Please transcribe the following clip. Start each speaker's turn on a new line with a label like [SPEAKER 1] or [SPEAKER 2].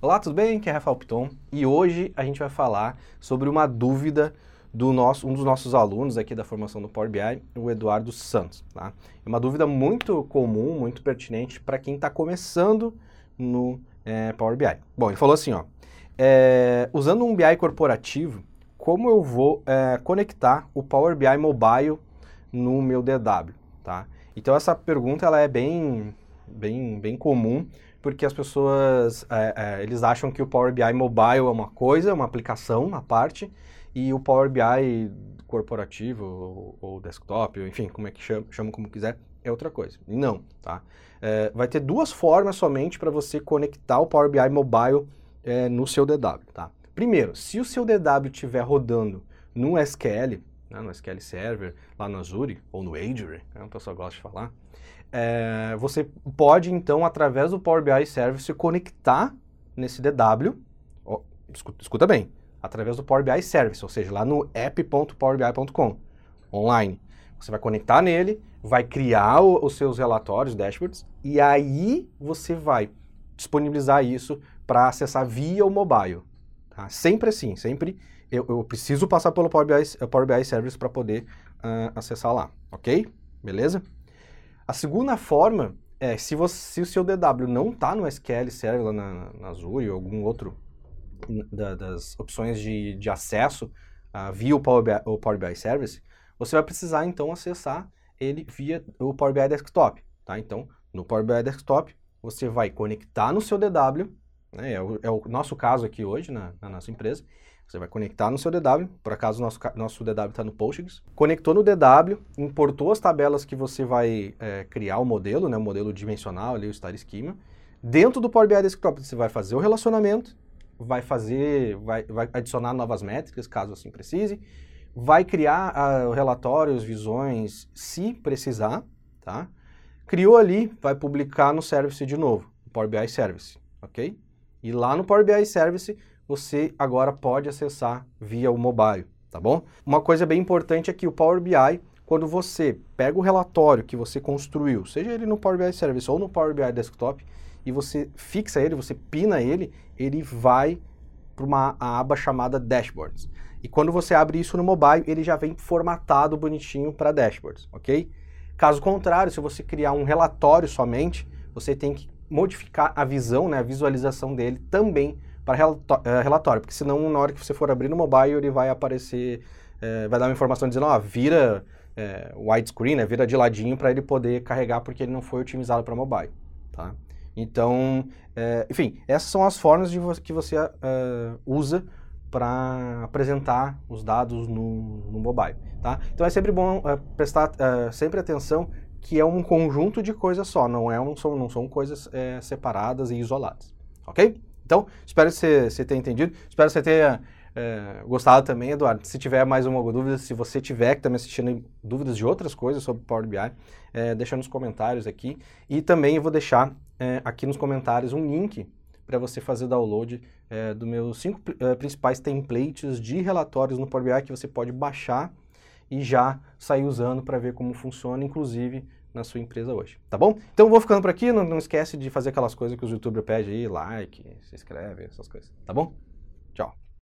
[SPEAKER 1] Olá, tudo bem? Aqui é Rafael Piton e hoje a gente vai falar sobre uma dúvida do nosso, um dos nossos alunos aqui da formação do Power BI, o Eduardo Santos. Tá? É uma dúvida muito comum, muito pertinente para quem está começando no é, Power BI. Bom, ele falou assim, ó, é, usando um BI corporativo, como eu vou é, conectar o Power BI Mobile no meu DW, tá? Então essa pergunta ela é bem, bem, bem comum porque as pessoas é, é, eles acham que o Power BI Mobile é uma coisa, uma aplicação, uma parte, e o Power BI corporativo ou, ou desktop, enfim, como é que chama, chama como quiser, é outra coisa. Não, tá? É, vai ter duas formas somente para você conectar o Power BI Mobile é, no seu DW, tá? Primeiro, se o seu DW estiver rodando no SQL, né, no SQL Server, lá no Azure ou no Azure, né, o pessoal gosta de falar, é, você pode então, através do Power BI Service, conectar nesse DW, ó, escuta, escuta bem, através do Power BI Service, ou seja, lá no app.powerbi.com, online. Você vai conectar nele, vai criar o, os seus relatórios, dashboards, e aí você vai disponibilizar isso para acessar via o mobile. Tá? Sempre assim, sempre eu, eu, preciso passar pelo Power BI, Power BI Service para poder uh, acessar lá, ok? Beleza? A segunda forma é, se, você, se o seu DW não está no SQL Server lá na, na Azure ou algum outro da, das opções de, de acesso uh, via o Power, BI, o Power BI Service, você vai precisar então acessar ele via o Power BI Desktop, tá? Então, no Power BI Desktop, você vai conectar no seu DW, né? é, o, é o nosso caso aqui hoje na, na nossa empresa, você vai conectar no seu DW, por acaso nosso, nosso DW está no Postgres. Conectou no DW, importou as tabelas que você vai é, criar o modelo, né, o modelo dimensional, ali, o Star Schema. Dentro do Power BI Desktop você vai fazer o relacionamento, vai fazer, vai, vai adicionar novas métricas, caso assim precise, vai criar uh, relatórios, visões, se precisar, tá? Criou ali, vai publicar no Service de novo, Power BI Service, ok? E lá no Power BI Service você agora pode acessar via o mobile, tá bom? Uma coisa bem importante é que o Power BI, quando você pega o relatório que você construiu, seja ele no Power BI Service ou no Power BI Desktop, e você fixa ele, você pina ele, ele vai para uma aba chamada Dashboards. E quando você abre isso no mobile, ele já vem formatado bonitinho para Dashboards, ok? Caso contrário, se você criar um relatório somente, você tem que modificar a visão, né, a visualização dele também para eh, relatório, porque senão na hora que você for abrir no mobile ele vai aparecer, é, vai dar uma informação dizendo, ó, vira é, widescreen, né, vira de ladinho para ele poder carregar porque ele não foi otimizado para mobile, tá? Então, é, enfim, essas são as formas vo que você usa para apresentar os dados no, no, mobile, tá? Então é sempre bom prestar sempre atenção que é um conjunto de coisas só, não, é um, são, não são coisas separadas e isoladas, ok? Então, espero que você, tenha entendido. Espero que você tenha é, gostado também, Eduardo. Se tiver mais uma dúvida, se você tiver que também assistindo dúvidas de outras coisas sobre Power BI, é, deixa nos comentários aqui. E também eu vou deixar é, aqui nos comentários um link para você fazer download é, dos meus cinco é, principais templates de relatórios no Power BI que você pode baixar e já sair usando para ver como funciona, inclusive na sua empresa hoje, tá bom? Então vou ficando por aqui, não, não esquece de fazer aquelas coisas que os youtubers pedem aí, like, se inscreve, essas coisas, tá bom? Tchau.